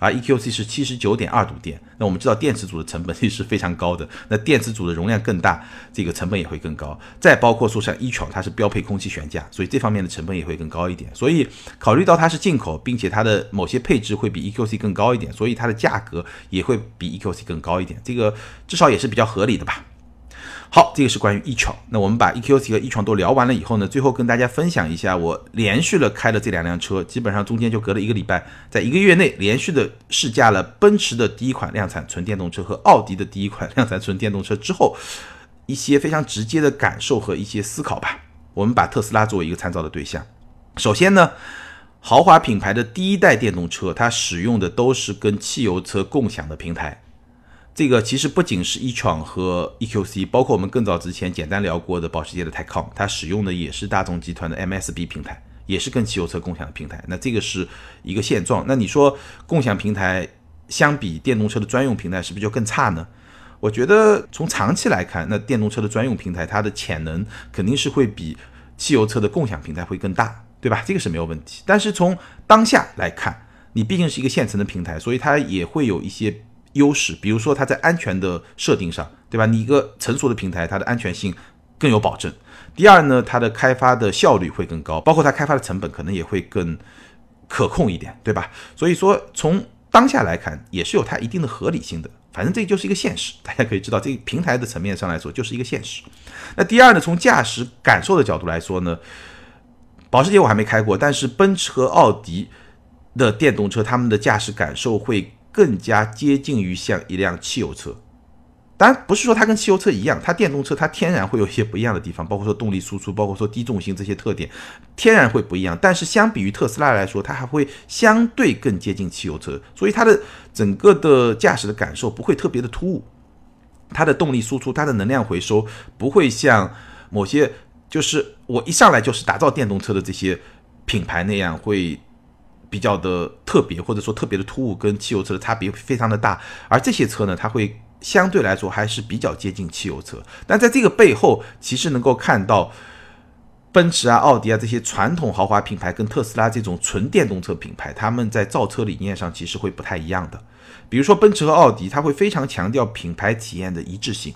而 EQC 是七十九点二度电。那我们知道电池组的成本率是非常高的，那电池组的容量更大，这个成本也会更高。再包括说像 e-tron，它是标配空气悬架，所以这方面的成本也会更高一点。所以考虑到它是进口，并且它的某些配置会比 EQC 更高一点，所以它的价格也会比 EQC 更高一点。这个至少也是比较合理的吧。好，这个是关于 e 创。那我们把 EQC 和 e 创都聊完了以后呢，最后跟大家分享一下，我连续了开了这两辆车，基本上中间就隔了一个礼拜，在一个月内连续的试驾了奔驰的第一款量产纯电动车和奥迪的第一款量产纯电动车之后，一些非常直接的感受和一些思考吧。我们把特斯拉作为一个参照的对象。首先呢，豪华品牌的第一代电动车，它使用的都是跟汽油车共享的平台。这个其实不仅是 e-tron 和 EQC，包括我们更早之前简单聊过的保时捷的 Taycan，它使用的也是大众集团的 MSB 平台，也是跟汽油车共享的平台。那这个是一个现状。那你说共享平台相比电动车的专用平台是不是就更差呢？我觉得从长期来看，那电动车的专用平台它的潜能肯定是会比汽油车的共享平台会更大，对吧？这个是没有问题。但是从当下来看，你毕竟是一个现成的平台，所以它也会有一些。优势，比如说它在安全的设定上，对吧？你一个成熟的平台，它的安全性更有保证。第二呢，它的开发的效率会更高，包括它开发的成本可能也会更可控一点，对吧？所以说从当下来看，也是有它一定的合理性的。反正这就是一个现实，大家可以知道，这个平台的层面上来说就是一个现实。那第二呢，从驾驶感受的角度来说呢，保时捷我还没开过，但是奔驰和奥迪的电动车，他们的驾驶感受会。更加接近于像一辆汽油车，当然不是说它跟汽油车一样，它电动车它天然会有一些不一样的地方，包括说动力输出，包括说低重心这些特点，天然会不一样。但是相比于特斯拉来说，它还会相对更接近汽油车，所以它的整个的驾驶的感受不会特别的突兀，它的动力输出、它的能量回收不会像某些就是我一上来就是打造电动车的这些品牌那样会。比较的特别，或者说特别的突兀，跟汽油车的差别非常的大。而这些车呢，它会相对来说还是比较接近汽油车。但在这个背后，其实能够看到奔驰啊、奥迪啊这些传统豪华品牌跟特斯拉这种纯电动车品牌，他们在造车理念上其实会不太一样的。比如说奔驰和奥迪，它会非常强调品牌体验的一致性。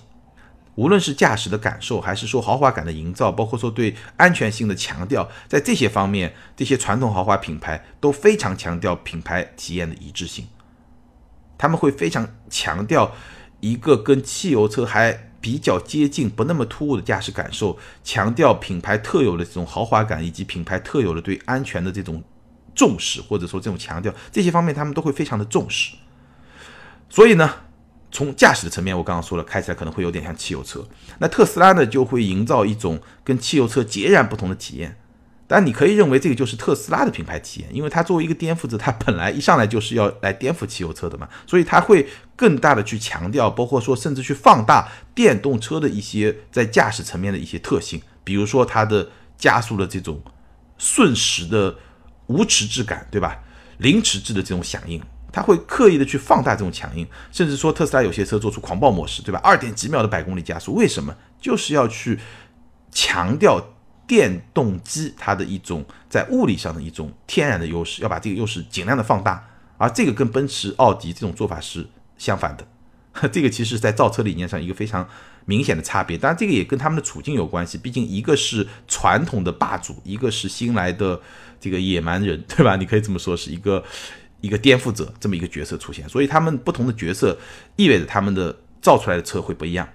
无论是驾驶的感受，还是说豪华感的营造，包括说对安全性的强调，在这些方面，这些传统豪华品牌都非常强调品牌体验的一致性。他们会非常强调一个跟汽油车还比较接近、不那么突兀的驾驶感受，强调品牌特有的这种豪华感，以及品牌特有的对安全的这种重视，或者说这种强调，这些方面他们都会非常的重视。所以呢？从驾驶的层面，我刚刚说了，开起来可能会有点像汽油车。那特斯拉呢，就会营造一种跟汽油车截然不同的体验。但你可以认为这个就是特斯拉的品牌体验，因为它作为一个颠覆者，它本来一上来就是要来颠覆汽油车的嘛，所以它会更大的去强调，包括说甚至去放大电动车的一些在驾驶层面的一些特性，比如说它的加速的这种瞬时的无迟滞感，对吧？零迟滞的这种响应。他会刻意的去放大这种强硬，甚至说特斯拉有些车做出狂暴模式，对吧？二点几秒的百公里加速，为什么？就是要去强调电动机它的一种在物理上的一种天然的优势，要把这个优势尽量的放大。而这个跟奔驰、奥迪这种做法是相反的。(laughs) 这个其实，在造车理念上一个非常明显的差别。当然，这个也跟他们的处境有关系，毕竟一个是传统的霸主，一个是新来的这个野蛮人，对吧？你可以这么说，是一个。一个颠覆者这么一个角色出现，所以他们不同的角色意味着他们的造出来的车会不一样。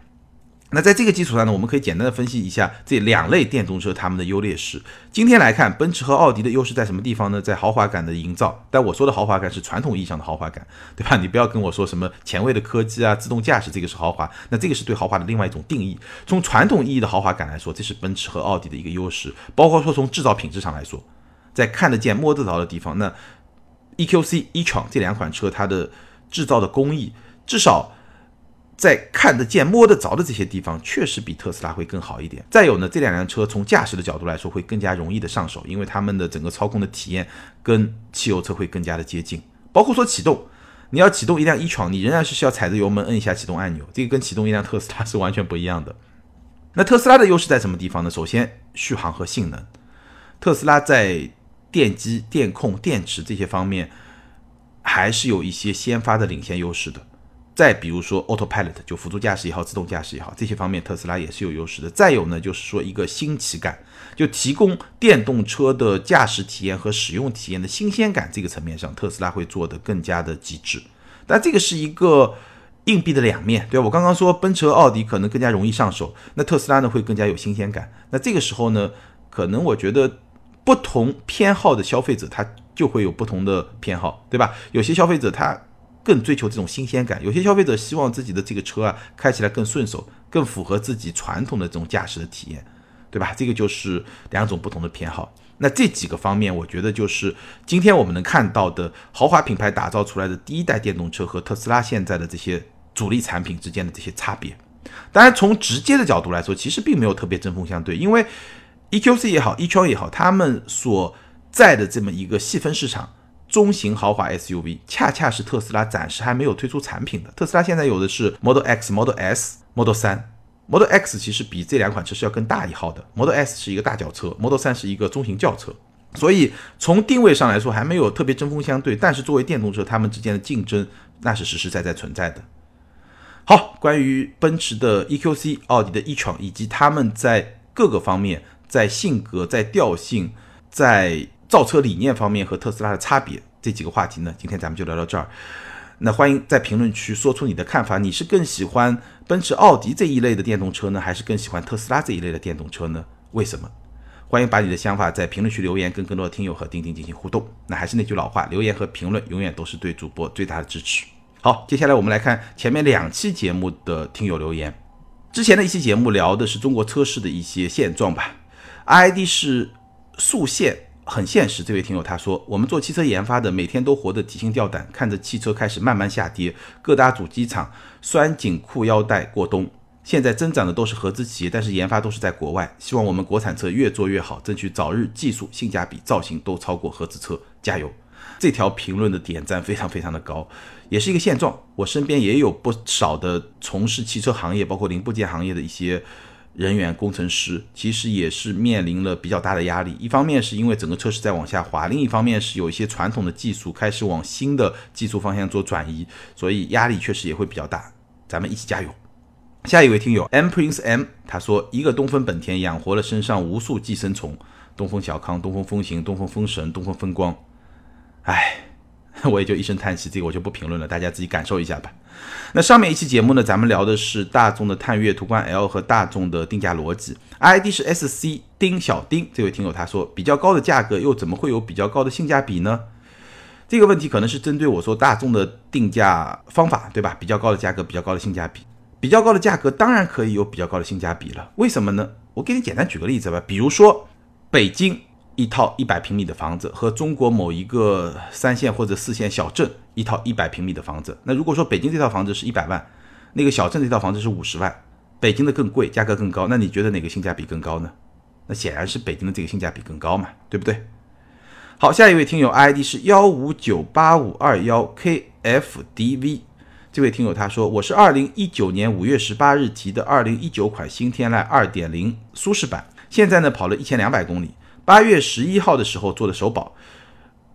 那在这个基础上呢，我们可以简单的分析一下这两类电动车它们的优劣势。今天来看，奔驰和奥迪的优势在什么地方呢？在豪华感的营造。但我说的豪华感是传统意义上的豪华感，对吧？你不要跟我说什么前卫的科技啊、自动驾驶，这个是豪华。那这个是对豪华的另外一种定义。从传统意义的豪华感来说，这是奔驰和奥迪的一个优势。包括说从制造品质上来说，在看得见摸得着的地方，那。EQC、e-tron 这两款车，它的制造的工艺，至少在看得见、摸得着的这些地方，确实比特斯拉会更好一点。再有呢，这两辆车从驾驶的角度来说，会更加容易的上手，因为它们的整个操控的体验跟汽油车会更加的接近。包括说启动，你要启动一辆 e-tron，你仍然是需要踩着油门摁一下启动按钮，这个跟启动一辆特斯拉是完全不一样的。那特斯拉的优势在什么地方呢？首先，续航和性能，特斯拉在电机、电控、电池这些方面，还是有一些先发的领先优势的。再比如说 Autopilot，就辅助驾驶也好，自动驾驶也好，这些方面特斯拉也是有优势的。再有呢，就是说一个新奇感，就提供电动车的驾驶体验和使用体验的新鲜感这个层面上，特斯拉会做得更加的极致。但这个是一个硬币的两面，对吧？我刚刚说奔驰和奥迪可能更加容易上手，那特斯拉呢会更加有新鲜感。那这个时候呢，可能我觉得不同偏好的消费者他就会有不同的偏好，对吧？有些消费者他。更追求这种新鲜感，有些消费者希望自己的这个车啊开起来更顺手，更符合自己传统的这种驾驶的体验，对吧？这个就是两种不同的偏好。那这几个方面，我觉得就是今天我们能看到的豪华品牌打造出来的第一代电动车和特斯拉现在的这些主力产品之间的这些差别。当然，从直接的角度来说，其实并没有特别针锋相对，因为 EQC 也好，e-tron 也好，他们所在的这么一个细分市场。中型豪华 SUV 恰恰是特斯拉暂时还没有推出产品的。特斯拉现在有的是 Model X、Model S、Model 3。Model X 其实比这两款车是要更大一号的。Model S 是一个大轿车，Model 3是一个中型轿车。所以从定位上来说还没有特别针锋相对。但是作为电动车，它们之间的竞争那是实实在在存在的。好，关于奔驰的 EQC、奥迪的 e-tron 以及他们在各个方面，在性格、在调性、在造车理念方面和特斯拉的差别这几个话题呢，今天咱们就聊到这儿。那欢迎在评论区说出你的看法，你是更喜欢奔驰、奥迪这一类的电动车呢，还是更喜欢特斯拉这一类的电动车呢？为什么？欢迎把你的想法在评论区留言，跟更多的听友和钉钉进行互动。那还是那句老话，留言和评论永远都是对主播最大的支持。好，接下来我们来看前面两期节目的听友留言。之前的一期节目聊的是中国车市的一些现状吧，ID 是速线。很现实，这位听友他说，我们做汽车研发的，每天都活得提心吊胆，看着汽车开始慢慢下跌，各大主机厂拴紧裤腰带过冬。现在增长的都是合资企业，但是研发都是在国外。希望我们国产车越做越好，争取早日技术、性价比、造型都超过合资车，加油！这条评论的点赞非常非常的高，也是一个现状。我身边也有不少的从事汽车行业，包括零部件行业的一些。人员工程师其实也是面临了比较大的压力，一方面是因为整个车市在往下滑，另一方面是有一些传统的技术开始往新的技术方向做转移，所以压力确实也会比较大。咱们一起加油！下一位听友 M Prince M 他说，一个东风本田养活了身上无数寄生虫，东风小康、东风风行、东风风神、东风风光，唉。(laughs) 我也就一声叹息，这个我就不评论了，大家自己感受一下吧。那上面一期节目呢，咱们聊的是大众的探岳、途观 L 和大众的定价逻辑。ID 是 SC 丁小丁，这位听友他说，比较高的价格又怎么会有比较高的性价比呢？这个问题可能是针对我说大众的定价方法，对吧？比较高的价格，比较高的性价比，比较高的价格当然可以有比较高的性价比了。为什么呢？我给你简单举个例子吧，比如说北京。一套一百平米的房子和中国某一个三线或者四线小镇一套一百平米的房子，那如果说北京这套房子是一百万，那个小镇这套房子是五十万，北京的更贵，价格更高，那你觉得哪个性价比更高呢？那显然是北京的这个性价比更高嘛，对不对？好，下一位听友 ID 是幺五九八五二幺 KFDV，这位听友他说，我是二零一九年五月十八日提的二零一九款新天籁二点零舒适版，现在呢跑了一千两百公里。八月十一号的时候做的首保，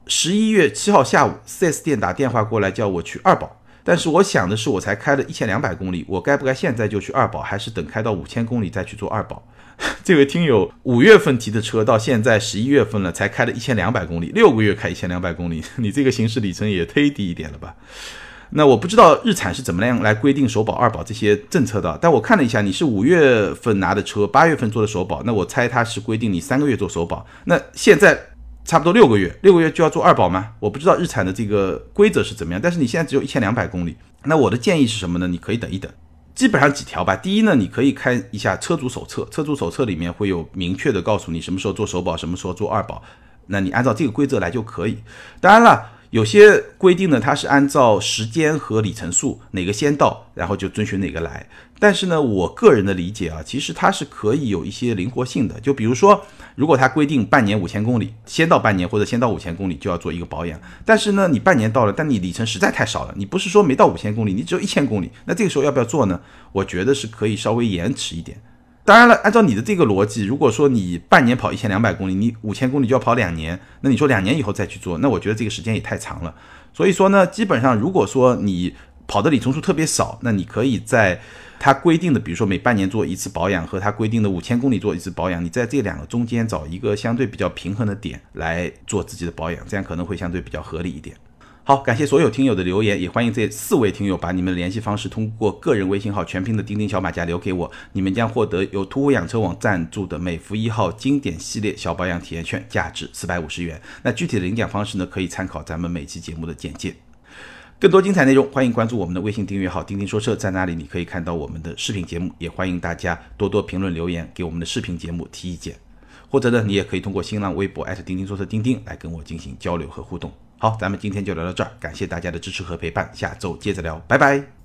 十一月七号下午四 S 店打电话过来叫我去二保，但是我想的是，我才开了一千两百公里，我该不该现在就去二保，还是等开到五千公里再去做二保？(laughs) 这位听友五月份提的车，到现在十一月份了，才开了一千两百公里，六个月开一千两百公里，(laughs) 你这个行驶里程也忒低一点了吧？那我不知道日产是怎么样来规定首保、二保这些政策的，但我看了一下，你是五月份拿的车，八月份做的首保，那我猜它是规定你三个月做首保，那现在差不多六个月，六个月就要做二保吗？我不知道日产的这个规则是怎么样，但是你现在只有一千两百公里，那我的建议是什么呢？你可以等一等，基本上几条吧。第一呢，你可以看一下车主手册，车主手册里面会有明确的告诉你什么时候做首保，什么时候做二保，那你按照这个规则来就可以。当然了。有些规定呢，它是按照时间和里程数哪个先到，然后就遵循哪个来。但是呢，我个人的理解啊，其实它是可以有一些灵活性的。就比如说，如果它规定半年五千公里，先到半年或者先到五千公里就要做一个保养。但是呢，你半年到了，但你里程实在太少了，你不是说没到五千公里，你只有一千公里，那这个时候要不要做呢？我觉得是可以稍微延迟一点。当然了，按照你的这个逻辑，如果说你半年跑一千两百公里，你五千公里就要跑两年，那你说两年以后再去做，那我觉得这个时间也太长了。所以说呢，基本上如果说你跑的里程数特别少，那你可以在它规定的，比如说每半年做一次保养，和它规定的五千公里做一次保养，你在这两个中间找一个相对比较平衡的点来做自己的保养，这样可能会相对比较合理一点。好，感谢所有听友的留言，也欢迎这四位听友把你们的联系方式通过个人微信号全拼的钉钉小马甲留给我，你们将获得由途虎养车网赞助的美孚一号经典系列小保养体验券，价值四百五十元。那具体的领奖方式呢，可以参考咱们每期节目的简介。更多精彩内容，欢迎关注我们的微信订阅号“钉钉说车”，在那里你可以看到我们的视频节目，也欢迎大家多多评论留言，给我们的视频节目提意见，或者呢，你也可以通过新浪微博钉钉说车钉钉来跟我进行交流和互动。好，咱们今天就聊到这儿，感谢大家的支持和陪伴，下周接着聊，拜拜。